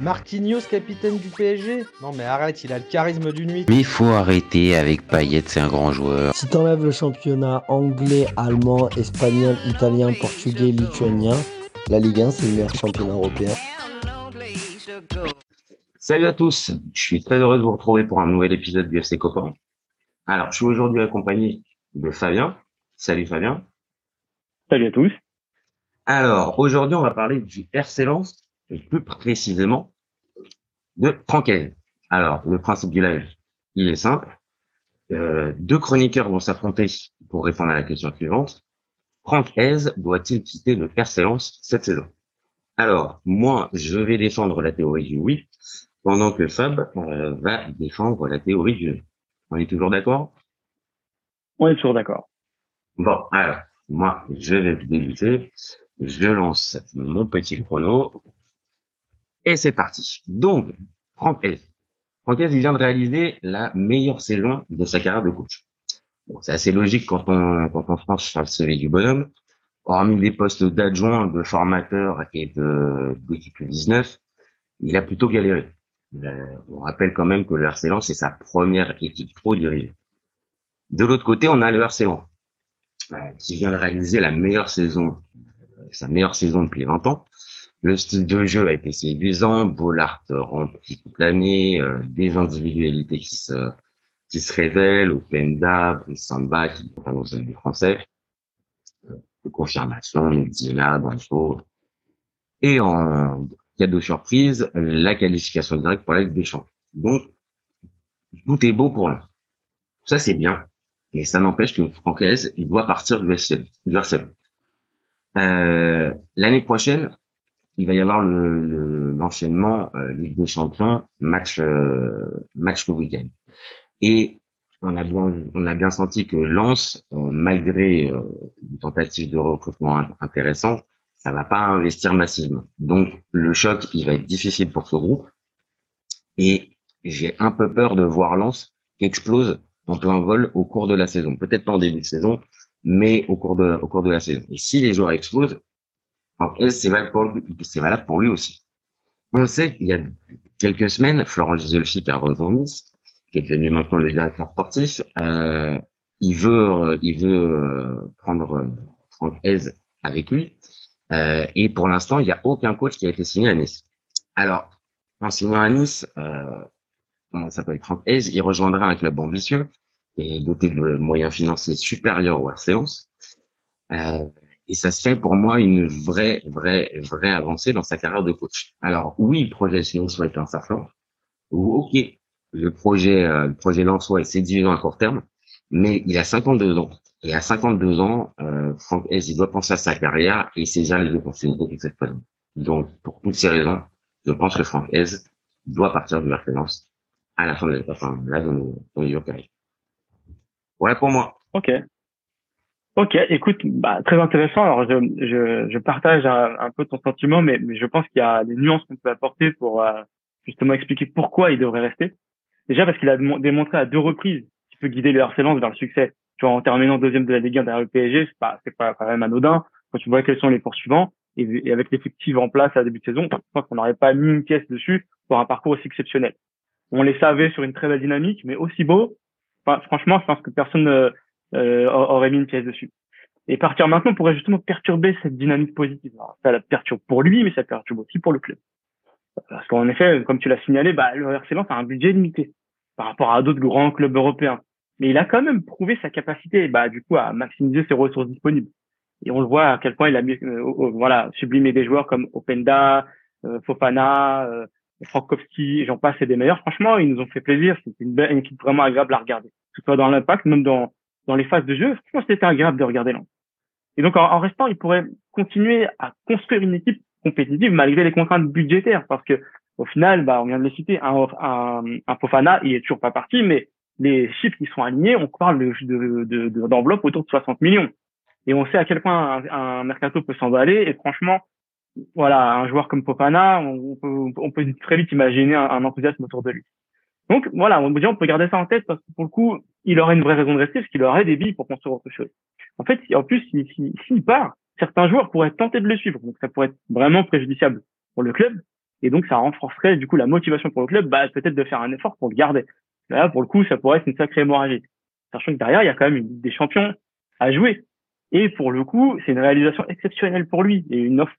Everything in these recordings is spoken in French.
Marquinhos, capitaine du PSG Non mais arrête, il a le charisme d'une nuit. Mais il faut arrêter avec Payet, c'est un grand joueur. Si t'enlèves le championnat anglais, allemand, espagnol, italien, portugais, lituanien, la Ligue 1 c'est le meilleur championnat européen. Salut à tous, je suis très heureux de vous retrouver pour un nouvel épisode du FC Copain. Alors, je suis aujourd'hui accompagné de Fabien. Salut Fabien. Salut à tous. Alors, aujourd'hui, on va parler du RC Lens, et plus précisément de Francaise. Alors, le principe du live, il est simple. Euh, deux chroniqueurs vont s'affronter pour répondre à la question suivante. Franck doit-il quitter le Lens cette saison? Alors, moi, je vais défendre la théorie du oui, pendant que Fab euh, va défendre la théorie du non. On est toujours d'accord? On est toujours d'accord. Bon, alors, moi, je vais débuter. Je lance mon petit chrono. Et c'est parti. Donc, Franck Franck il vient de réaliser la meilleure saison de sa carrière de coach. Bon, c'est assez logique quand on, quand on franchit le CV du bonhomme. Hormis les postes d'adjoint, de formateur et de, d'équipe 19, il a plutôt galéré. on rappelle quand même que le RC c'est sa première équipe pro dirigée. De l'autre côté, on a le RC euh, qui vient de réaliser la meilleure saison sa meilleure saison depuis 20 ans. Le style de jeu a été séduisant, Bollard rempli toute l'année, euh, des individualités qui se, qui se révèlent, Openda, Samba, qui annonce du français, euh, confirmation, Medina, Bancho. Et en cadeau surprise, la qualification directe pour la Ligue des Champions. Donc, tout est beau pour là. Ça, c'est bien. Et ça n'empêche que Francaise, il doit partir du. Du euh, l'année prochaine, il va y avoir le l'enchaînement le, euh, Ligue des Champions, match euh, match le week-end. Et on a bien on a bien senti que Lens, malgré une tentative de recrutement intéressant, ça va pas investir massivement. Donc le choc, il va être difficile pour ce groupe. Et j'ai un peu peur de voir Lens qui explose en plein vol au cours de la saison. Peut-être pas en début de saison, mais au cours de, au cours de la saison. Et si les joueurs explosent, c'est valable, pour lui, c'est valable pour lui aussi. On sait qu'il y a quelques semaines, a rejoint Nice, qui est devenu maintenant le directeur sportif, euh, il veut, il veut euh, prendre euh, Franck Hez avec lui. Euh, et pour l'instant, il n'y a aucun coach qui a été signé à Nice. Alors, en signant à Nice, euh, comment s'appelle Franck Hez, il rejoindra un club ambitieux et doté de moyens financiers supérieurs aux séances. Euh, et ça se fait pour moi une vraie, vraie, vraie avancée dans sa carrière de coach. Alors oui, le projet soit est un certain. Ok, le projet, euh, le projet Lançois est séduisant à court terme, mais il a 52 ans. Et à 52 ans, euh, Franck Hez, il doit penser à sa carrière et saisir les opportunités qui cette présente. Donc, pour toutes ces raisons, je pense que Franck Hez doit partir la finance à la fin de l'état, enfin, là, dans, dans le. Ouais, pour moi. Ok. Ok, écoute, bah, très intéressant. Alors, je, je, je partage un, peu ton sentiment, mais, mais je pense qu'il y a des nuances qu'on peut apporter pour euh, justement expliquer pourquoi il devrait rester. Déjà parce qu'il a démontré à deux reprises qu'il peut guider le harcèlement vers le succès. Tu vois, en terminant deuxième de la Ligue 1 derrière le PSG, c'est pas, c'est pas quand même anodin. Quand tu vois quels sont les poursuivants et, et avec l'effectif en place à début de saison, je pense qu'on n'aurait pas mis une pièce dessus pour un parcours aussi exceptionnel. On les savait sur une très belle dynamique, mais aussi beau, franchement, je pense que personne euh, euh, aurait mis une pièce dessus. Et partir maintenant pourrait justement perturber cette dynamique positive. ça la perturbe pour lui, mais ça perturbe aussi pour le club. Parce qu'en effet, comme tu l'as signalé, bah, le RC Lens a un budget limité par rapport à d'autres grands clubs européens. Mais il a quand même prouvé sa capacité, bah, du coup, à maximiser ses ressources disponibles. Et on le voit à quel point il a euh, voilà, sublimé des joueurs comme Openda, Fofana, Frankowski, j'en passe, et des meilleurs. Franchement, ils nous ont fait plaisir. C'était une, belle, équipe vraiment agréable à regarder. Que ce soit dans l'impact, même dans, dans les phases de jeu. Franchement, c'était agréable de regarder là. Et donc, en, restant, ils pourraient continuer à construire une équipe compétitive malgré les contraintes budgétaires. Parce que, au final, bah, on vient de les citer, un, un, un Fofana, il est toujours pas parti, mais les chiffres qui sont alignés, on parle de, de, d'enveloppe autour de 60 millions. Et on sait à quel point un, un mercato peut s'emballer. Et franchement, voilà, un joueur comme Popana, on peut, on peut très vite imaginer un, enthousiasme autour de lui. Donc voilà, on peut garder ça en tête parce que pour le coup, il aurait une vraie raison de rester parce qu'il aurait des billes pour construire autre chose. En fait, en plus, s'il part, certains joueurs pourraient tenter de le suivre, donc ça pourrait être vraiment préjudiciable pour le club Et donc, ça renforcerait du coup la motivation pour le club, bah, peut-être de faire un effort pour le garder. Là, pour le coup, ça pourrait être une sacrée hémorragie. Sachant que derrière, il y a quand même des champions à jouer. Et pour le coup, c'est une réalisation exceptionnelle pour lui et une offre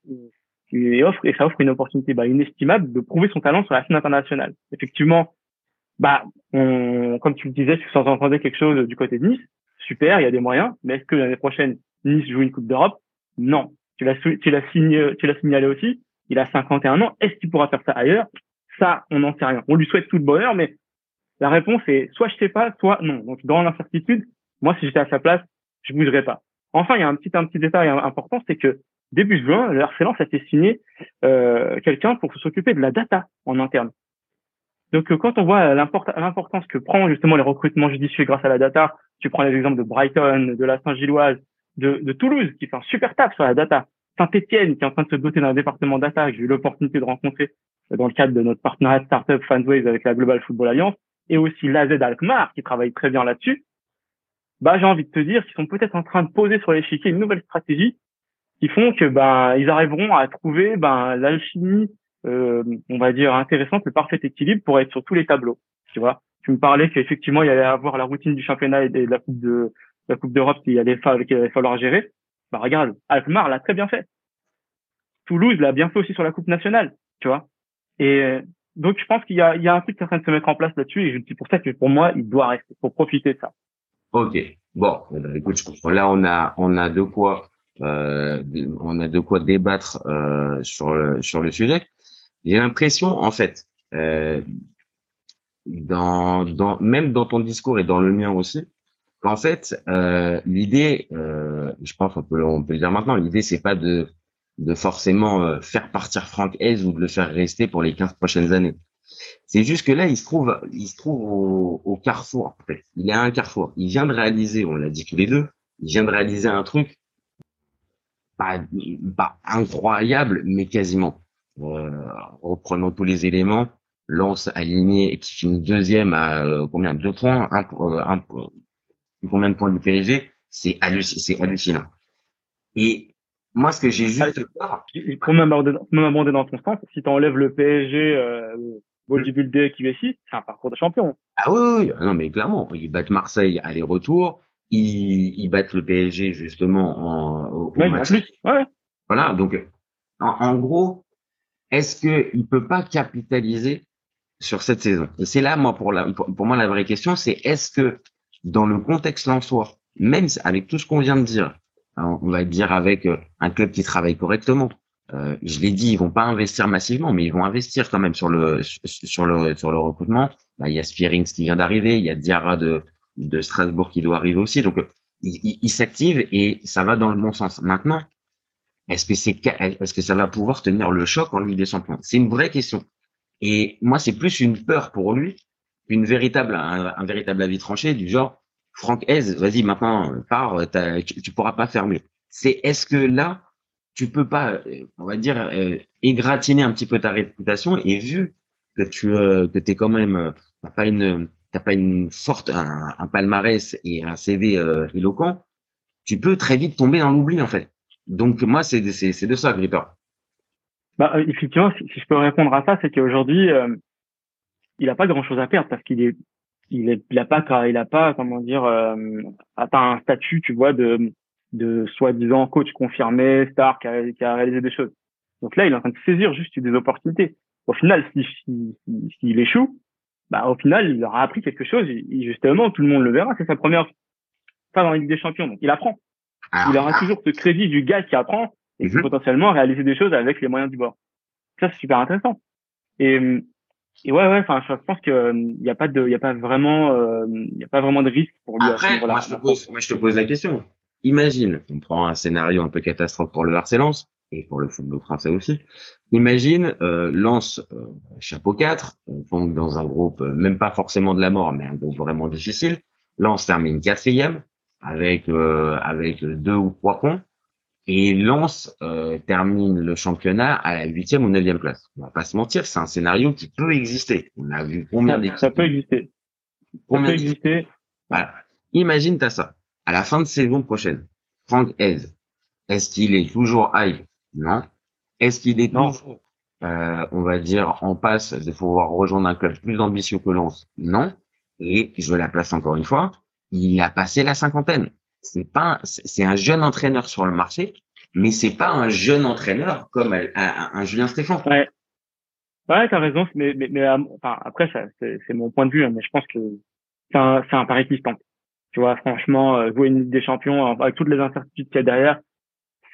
et ça offre une opportunité bah, inestimable de prouver son talent sur la scène internationale. Effectivement, bah, comme tu le disais, tu entendais quelque chose du côté de Nice. Super, il y a des moyens. Mais est-ce que l'année prochaine, Nice joue une Coupe d'Europe? Non. Tu l'as, tu l'as signé, tu l'as signalé aussi. Il a 51 ans. Est-ce qu'il pourra faire ça ailleurs? Ça, on n'en sait rien. On lui souhaite tout le bonheur, mais la réponse est soit je sais pas, soit non. Donc dans l'incertitude, moi si j'étais à sa place, je bougerais pas. Enfin, il y a un petit détail important, c'est que début juin, le harcèlement ça euh, quelqu'un pour s'occuper de la data en interne. Donc euh, quand on voit l'importance que prend justement les recrutements judicieux grâce à la data, tu prends les exemples de Brighton, de la Saint-Gilloise, de, Toulouse qui fait un super taf sur la data, Saint-Etienne qui est en train de se doter d'un département data que j'ai eu l'opportunité de rencontrer dans le cadre de notre partenariat startup Fundways avec la Global Football Alliance et aussi l'AZ Alkmaar qui travaille très bien là-dessus, bah j'ai envie de te dire qu'ils sont peut-être en train de poser sur l'échiquier une nouvelle stratégie qui font que ben ils arriveront à trouver ben l'alchimie euh, on va dire intéressante le parfait équilibre pour être sur tous les tableaux tu vois tu me parlais qu'effectivement il allait avoir la routine du championnat et de la coupe de la coupe d'Europe qu'il allait, qu'il allait falloir gérer bah regarde Alkmaar l'a très bien fait Toulouse l'a bien fait aussi sur la coupe nationale tu vois et donc je pense qu'il y a, y a un truc qui est en train de se mettre en place là-dessus et c'est pour ça que pour moi il doit rester pour profiter de ça. Ok. Bon, eh ben, écoute, je comprends. Là on a on a de quoi euh, on a de quoi débattre euh, sur le, sur le sujet. J'ai l'impression en fait euh, dans dans même dans ton discours et dans le mien aussi qu'en fait euh, l'idée euh, je pense qu'on peut on peut le dire maintenant l'idée c'est pas de de forcément euh, faire partir Franck Hez ou de le faire rester pour les 15 prochaines années. C'est juste que là, il se trouve, il se trouve au, au carrefour. En fait. Il est à un carrefour. Il vient de réaliser, on l'a dit tous les deux, il vient de réaliser un truc pas, pas incroyable, mais quasiment. Euh, reprenant tous les éléments, lance aligné et qui finit deuxième à euh, combien? Deux points, un, euh, un, combien de points du PSG, c'est hallucinant. Et moi, ce que j'ai juste peur. Pour m'aborder dans ton sens, si tu enlèves le PSG, euh, bodybuilder qui ici, c'est un parcours de champion. Ah oui, oui, non, mais clairement, ils battent Marseille aller-retour, ils, ils battent le PSG justement en, au, ouais, match. Plus, ouais. Voilà, donc en, en gros, est-ce que il peut pas capitaliser sur cette saison? C'est là, moi, pour, la, pour, moi, la vraie question, c'est est-ce que dans le contexte lensois, même avec tout ce qu'on vient de dire, on va dire avec euh, un club qui travaille correctement. Euh, je l'ai dit, ils vont pas investir massivement, mais ils vont investir quand même sur le sur le sur le recrutement. Bah, il y a Spearings qui vient d'arriver, il y a Diarra de de Strasbourg qui doit arriver aussi. Donc il, il, s'active et ça va dans le bon sens. Maintenant, est-ce que c'est est-ce que ça va pouvoir tenir le choc en Ligue des Champions? C'est une vraie question. Et moi, c'est plus une peur pour lui, une véritable un, véritable avis tranché du genre Franck Hez, vas-y maintenant, pars, tu, tu pourras pas fermer. C'est est-ce que là, tu peux pas, on va dire, euh, égratiner un petit peu ta réputation et vu que tu euh, que t'es quand même euh, pas une t'as pas une forte un, palmarès et un CV éloquent, tu peux très vite tomber dans l'oubli en fait. Donc moi c'est de ça que j'ai peur. Bah effectivement, si, si, je peux répondre à ça, c'est qu'aujourd'hui il a pas grand chose à perdre parce qu'il est il est, il a pas, il a pas, comment dire, euh, atteint un statut, tu vois, de, de soi-disant coach confirmé, star qui a, qui a, réalisé des choses. Donc là, il est en train de saisir juste des opportunités. Au final, s'il si, si, si, échoue, bah au final, il aura appris quelque chose. Et justement, tout le monde le verra. C'est sa première pas dans la Ligue des Champions, donc il apprend. Il aura toujours ce crédit du gars qui apprend et qui peut potentiellement réaliser des choses avec les moyens du bord. Ça, c'est super intéressant. Et et ouais, ouais, enfin, je pense que il euh, y a pas de, il a pas vraiment, il euh, a pas vraiment de risque pour lui. Après, moi, je te pose, moi, je te pose la question. Imagine, on prend un scénario un peu catastrophe pour le harcelance et pour le football français aussi. Imagine, euh, lance euh, chapeau 4, on tombe dans un groupe, euh, même pas forcément de la mort, mais un groupe vraiment difficile. Lance termine quatrième avec avec deux ou trois points. Et Lens euh, termine le championnat à la huitième ou neuvième place. On va pas se mentir, c'est un scénario qui peut exister. On a vu combien d'équipes. Ça peut exister. Combien ça peut exister. Voilà. Imagine t'as ça. À la fin de saison prochaine, Frank Hez, est-ce qu'il est toujours high Non. Est-ce qu'il est toujours euh, on va dire, en passe de pouvoir rejoindre un club plus ambitieux que Lens? Non. Et je la place encore une fois, il a passé la cinquantaine. C'est pas, c'est un jeune entraîneur sur le marché, mais c'est pas un jeune entraîneur comme un, Julien Stéphane. Ouais. Ouais, t'as raison, mais, mais, mais enfin, après, ça, c'est mon point de vue, hein, mais je pense que c'est un, c'est un pari qui Tu vois, franchement, euh, jouer une Ligue des Champions avec toutes les incertitudes qu'il y a derrière,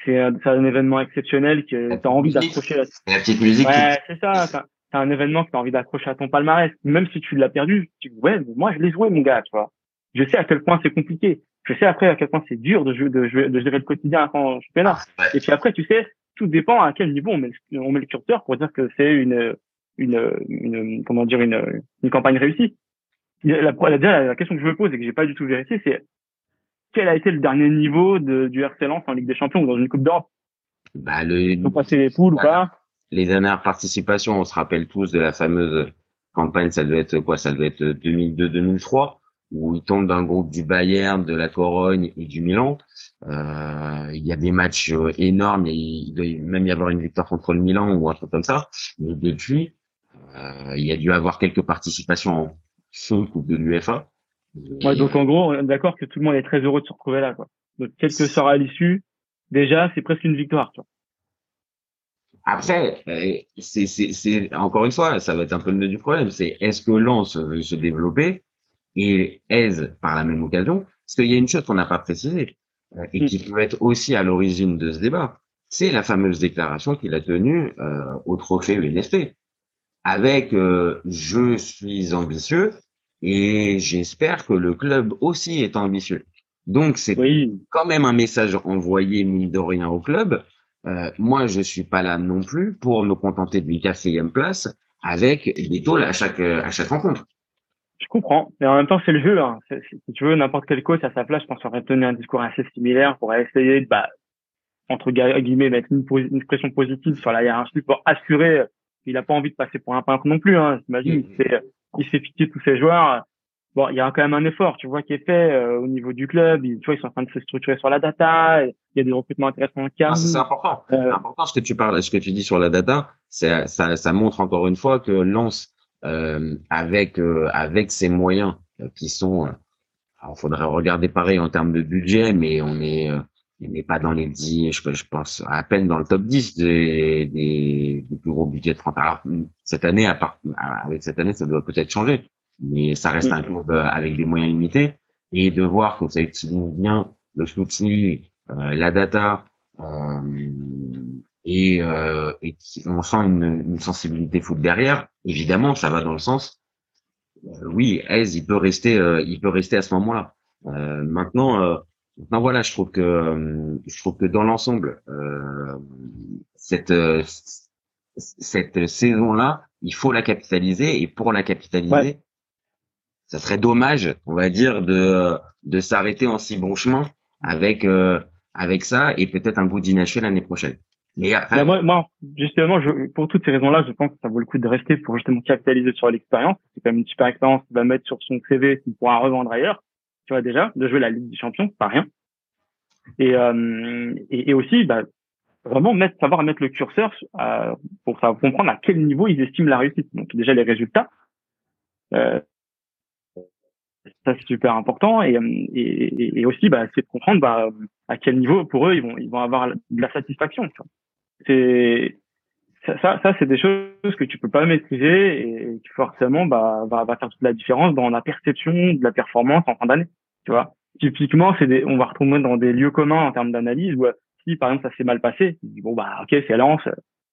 c'est un, un événement exceptionnel que tu as envie d'accrocher. La petite musique. Ouais, c'est ça. C'est un événement que tu as envie d'accrocher à ton palmarès. Même si tu l'as perdu, tu dis, ouais, mais moi, je l'ai joué, mon gars, tu vois. Je sais à quel point c'est compliqué. Je sais après à quel point c'est dur de, jouer, de, jouer, de gérer le quotidien quand je championnat. là. Et puis après, tu sais, tout dépend à quel niveau on met, on met le curseur pour dire que c'est une, une, une, comment dire, une, une campagne réussie. La, la, la, question que je me pose et que j'ai pas du tout vérifié, c'est quel a été le dernier niveau de, du RC Lens en Ligue des Champions ou dans une Coupe d'Europe? Bah, le, Ils ont passé les poules ou pas? Les dernières participations, on se rappelle tous de la fameuse campagne, ça doit être quoi? Ça doit être 2002-2003 où ils tombent d'un groupe du Bayern, de la Corogne et du Milan. Euh, il y a des matchs euh, énormes, et il doit même y avoir une victoire contre le Milan ou un truc comme ça. Mais depuis, euh, il y a dû avoir quelques participations en sous Coupe de l'UEFA. Ouais, donc en gros, on est d'accord que tout le monde est très heureux de se retrouver là. Quoi. Donc quel que sera l'issue, déjà c'est presque une victoire. Tu vois. Après, euh, c'est encore une fois, ça va être un peu le nœud du problème. C'est est-ce que Lens veut se développer? Et aise par la même occasion Parce qu'il y a une chose qu'on n'a pas précisée euh, et qui peut être aussi à l'origine de ce débat, c'est la fameuse déclaration qu'il a tenue euh, au trophée UNSP avec euh, je suis ambitieux et j'espère que le club aussi est ambitieux. Donc c'est quand même un message envoyé mine de rien au club. Euh, moi je suis pas là non plus pour me contenter d'une quatrième place avec des tôles à chaque à chaque rencontre. Je comprends, mais en même temps c'est le jeu. Hein. Si tu veux n'importe quel coach à sa place, je pense aurait tenu un discours assez similaire pour essayer de bah, entre guillemets mettre une, une pression positive sur la hiérarchie pour assurer il a pas envie de passer pour un peintre non plus. Hein. J'imagine, il s'est il s'est fixé tous ses joueurs. Bon, il y a quand même un effort, tu vois, qui est fait euh, au niveau du club. tu vois, ils sont en train de se structurer sur la data. Il y a des recrutements intéressants en ah, c'est important. Euh, c'est important ce que tu parles, ce que tu dis sur la data. Ça, ça montre encore une fois que Lance, euh, avec euh, avec ses moyens qui sont, alors faudrait regarder pareil en termes de budget, mais on est il n'est pas dans les 10, je, je, pense à peine dans le top 10 des, des, des plus gros budgets de France. Alors, cette année, à part, avec cette année, ça doit peut-être changer, mais ça reste un club euh, avec des moyens limités. Et de voir que ça utilise bien le soutien, euh, la data, euh, et, euh, et on sent une, une, sensibilité foot derrière, évidemment, ça va dans le sens. Euh, oui, Aise, il peut rester, euh, il peut rester à ce moment-là. maintenant, non, voilà, je trouve que euh, je trouve que dans l'ensemble, euh, cette euh, cette saison-là, il faut la capitaliser et pour la capitaliser, ça serait dommage, on va dire, de de s'arrêter en si bon chemin avec euh, avec ça et peut-être un goût d'inachevé l'année prochaine. Mais après... Bah, moi, moi, justement, je, pour toutes ces raisons-là, je pense que ça vaut le coup de rester pour justement capitaliser sur l'expérience. C'est quand même une super expérience qu'il va mettre sur son CV qu'il pourra revendre ailleurs tu vois déjà, de jouer la Ligue des Champions, pas rien. Et, euh, et, et, aussi, bah, vraiment mettre, savoir mettre le curseur euh, pour savoir comprendre à quel niveau ils estiment la réussite. Donc déjà les résultats, euh, ça c'est super important. Et, et, et aussi, bah, c'est de comprendre bah, à quel niveau pour eux ils vont ils vont avoir de la satisfaction. C'est ça, ça, c'est des choses que tu peux pas maîtriser et qui forcément bah, va, va faire toute la différence dans la perception de la performance en fin d'année. Tu vois, typiquement, c'est des, on va retrouver dans des lieux communs en termes d'analyse où si par exemple ça s'est mal passé, bon bah ok c'est Lens,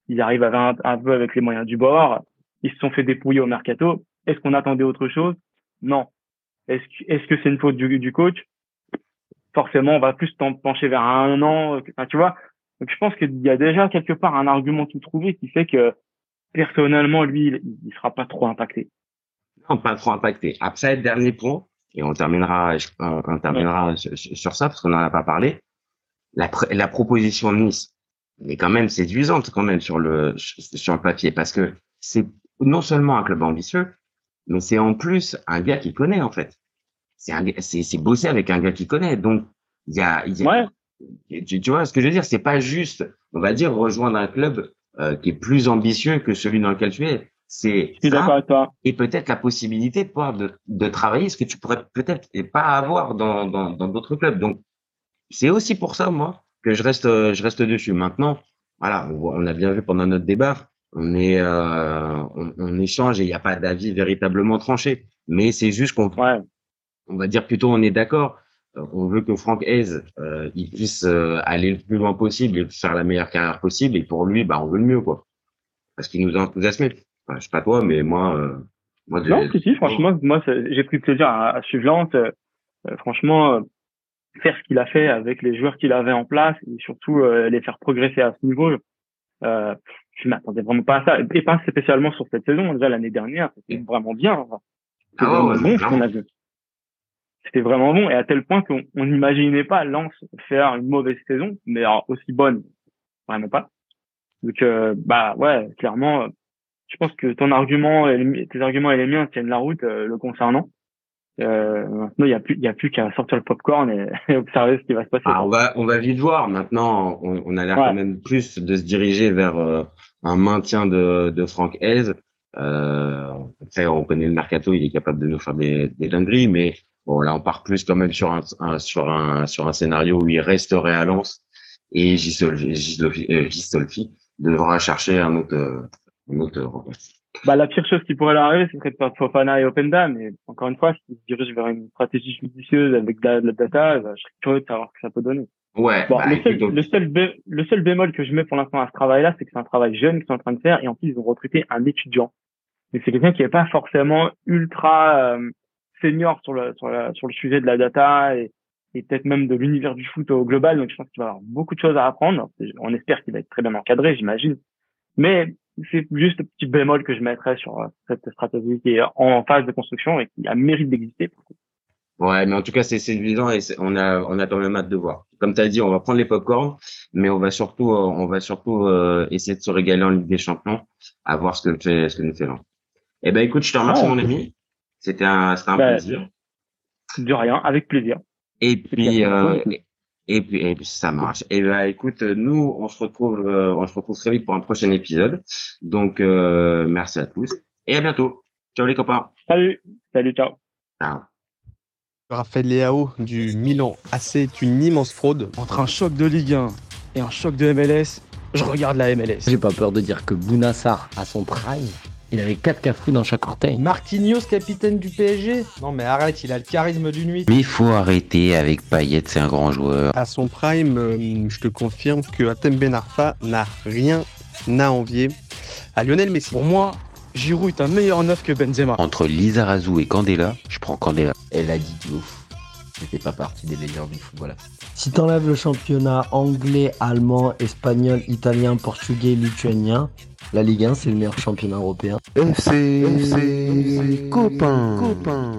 ils arrivent à un, peu avec les moyens du bord, ils se sont fait dépouiller au mercato. Est-ce qu'on attendait autre chose? Non. Est-ce que est-ce que c'est une faute du, du coach? Forcément, on va plus pencher vers un an. Tu vois, donc je pense qu'il y a déjà quelque part un argument tout trouvé qui fait que personnellement, lui, il, il sera pas trop impacté. Non, pas trop impacté. Après, dernier point, et on terminera, on terminera sur ça parce qu'on n'en a pas parlé. La, la proposition de Nice est quand même séduisante quand même sur le sur le papier parce que c'est non seulement un club ambitieux, mais c'est en plus un gars qui connaît en fait. C'est bosser avec un gars qui connaît. Donc il y a, y a, ouais tu, tu, vois ce que je veux dire? C'est pas juste, on va dire, rejoindre un club euh, qui est plus ambitieux que celui dans lequel tu es. C'est et peut-être la possibilité de pouvoir de, de travailler ce que tu pourrais peut-être et pas avoir dans dans dans d'autres clubs. Donc c'est aussi pour ça moi que je reste je reste dessus. Maintenant, voilà, on, a bien vu pendant notre débat, on est euh, on, on échange et il n'y a pas d'avis véritablement tranché. Mais c'est juste qu'on Ouais. on va dire plutôt on est d'accord. On veut que Franck Hez euh, il puisse euh, aller le plus loin possible et faire la meilleure carrière possible. Et pour lui, bah on veut le mieux quoi. Parce qu'il nous a enthousiasmé. Enfin, je sais pas toi, mais moi, euh, moi Non, si, si, franchement, moi, j'ai pris plaisir à, à suivre Lens. Euh, euh, franchement, euh, faire ce qu'il a fait avec les joueurs qu'il avait en place et surtout euh, les faire progresser à ce niveau, euh, je m'attendais vraiment pas à ça. Et pas spécialement sur cette saison. Déjà, l'année dernière, c'était vraiment bien. Enfin, Ah ouais, bon ce qu'on a vu. C'était vraiment bon et à tel point qu'on on n'imaginait pas Lens faire une mauvaise saison, mais alors aussi bonne, vraiment pas. Donc euh, bah ouais, clairement, euh, je pense que ton argument, et les- tes arguments et les miens tiennent la route euh, le concernant. Euh, maintenant, il y a plus, il y a plus qu'à sortir le popcorn et, et observer ce qui va se passer. Ah, on va on va vite voir. Maintenant, on, on a l'air Ouais. quand même plus de se diriger vers euh, un maintien de de Franck Hez. Euh, on connaît le mercato, il est capable de nous faire des, des dingueries, mais bon là, on part plus quand même sur un, un- sur un sur un scénario où il resterait à Lens et Gisol- euh, Gistolfi devra chercher un autre euh, un autre remplaçant. Bah, la pire chose qui pourrait leur arriver, ce serait de perdre Fofana et Openda, mais encore une fois, s'ils se dirigent vers une stratégie judicieuse avec de la, de la data, bah, je serais curieux de savoir ce que ça peut donner. Ouais, Bon, bah, le, seul, écoute, le, seul bé- le seul bémol que je mets pour l'instant à ce travail-là, c'est que c'est un travail jeune qu'ils sont en train de faire et en plus ils ont recruté un étudiant. Mais c'est quelqu'un qui n'est pas forcément ultra euh, senior sur le sur, la, sur le sujet de la data et, et peut-être même de l'univers du foot au global. Donc je pense qu'il va avoir beaucoup de choses à apprendre. On espère qu'il va être très bien encadré, j'imagine. Mais c'est juste le petit bémol que je mettrais sur euh, cette stratégie qui est en phase de construction et qui a mérite d'exister. Ouais, mais en tout cas, c'est séduisant et on a, on a quand même hâte de voir. Comme tu as dit, on va prendre les popcorn, mais on va surtout, euh, on va surtout euh, essayer de se régaler en Ligue des Champions, à voir ce que fait, ce que nous fait. Eh ben, écoute, je te remercie, Ouais. mon ami. C'était un, Ouais. plaisir. De rien, avec plaisir. Et puis, euh, et puis, et puis, ça marche. Et ben, écoute, nous, on se retrouve, euh, on se retrouve très vite pour un prochain épisode. Donc, euh, merci à tous et à bientôt. Ciao les copains. Salut, salut, ciao. Ciao. Raphaël Leao du Milan AC est une immense fraude. Entre un choc de Ligue 1 et un choc de MLS, je regarde la MLS. J'ai pas peur de dire que Bounassar, à son prime, il avait 4 cafous dans chaque orteil. Marquinhos, capitaine du PSG Non mais arrête, il a le charisme d'une nuit. Mais il faut arrêter avec Payet, c'est un grand joueur. À son prime, euh, je te confirme que Atem Ben Arfa n'a rien à envier à Lionel Messi. Pour moi, Giroud est un meilleur neuf que Benzema. Entre Lizarazu et Candela, je prends Candela. Elle a dit ouf. C'était pas partie des meilleurs du football. Si t'enlèves le championnat anglais, allemand, espagnol, italien, portugais, lituanien, la Ligue 1 c'est le meilleur championnat européen. FC, copain. copain.